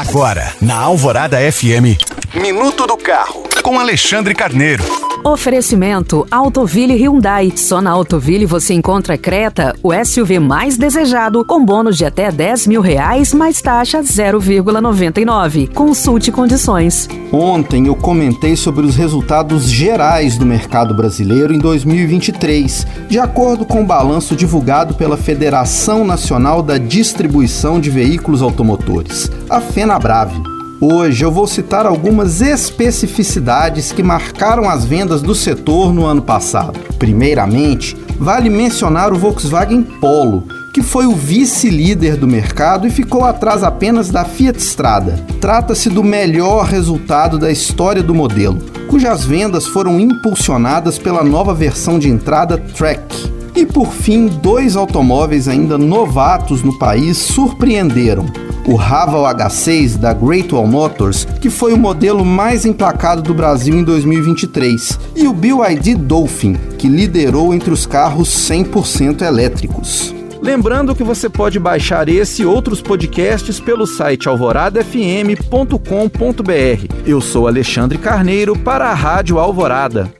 Agora, na Alvorada FM, Minuto do Carro, com Alexandre Carneiro. Oferecimento Autoville Hyundai. Só na Autoville você encontra Creta, o SUV mais desejado, com bônus de até 10 mil reais, mais taxa 0,99. Consulte condições. Ontem eu comentei sobre os resultados gerais do mercado brasileiro em 2023, de acordo com o balanço divulgado pela Federação Nacional da Distribuição de Veículos Automotores, a FenaBrave. Hoje eu vou citar algumas especificidades que marcaram as vendas do setor no ano passado. Primeiramente, vale mencionar o Volkswagen Polo, que foi o vice-líder do mercado e ficou atrás apenas da Fiat Strada. Trata-se do melhor resultado da história do modelo, cujas vendas foram impulsionadas pela nova versão de entrada Track. E por fim, dois automóveis ainda novatos no país surpreenderam o Raval H6 da Great Wall Motors, que foi o modelo mais emplacado do Brasil em 2023, e o BYD Dolphin, que liderou entre os carros 100% elétricos. Lembrando que você pode baixar esse e outros podcasts pelo site alvoradafm.com.br. Eu sou Alexandre Carneiro para a Rádio Alvorada.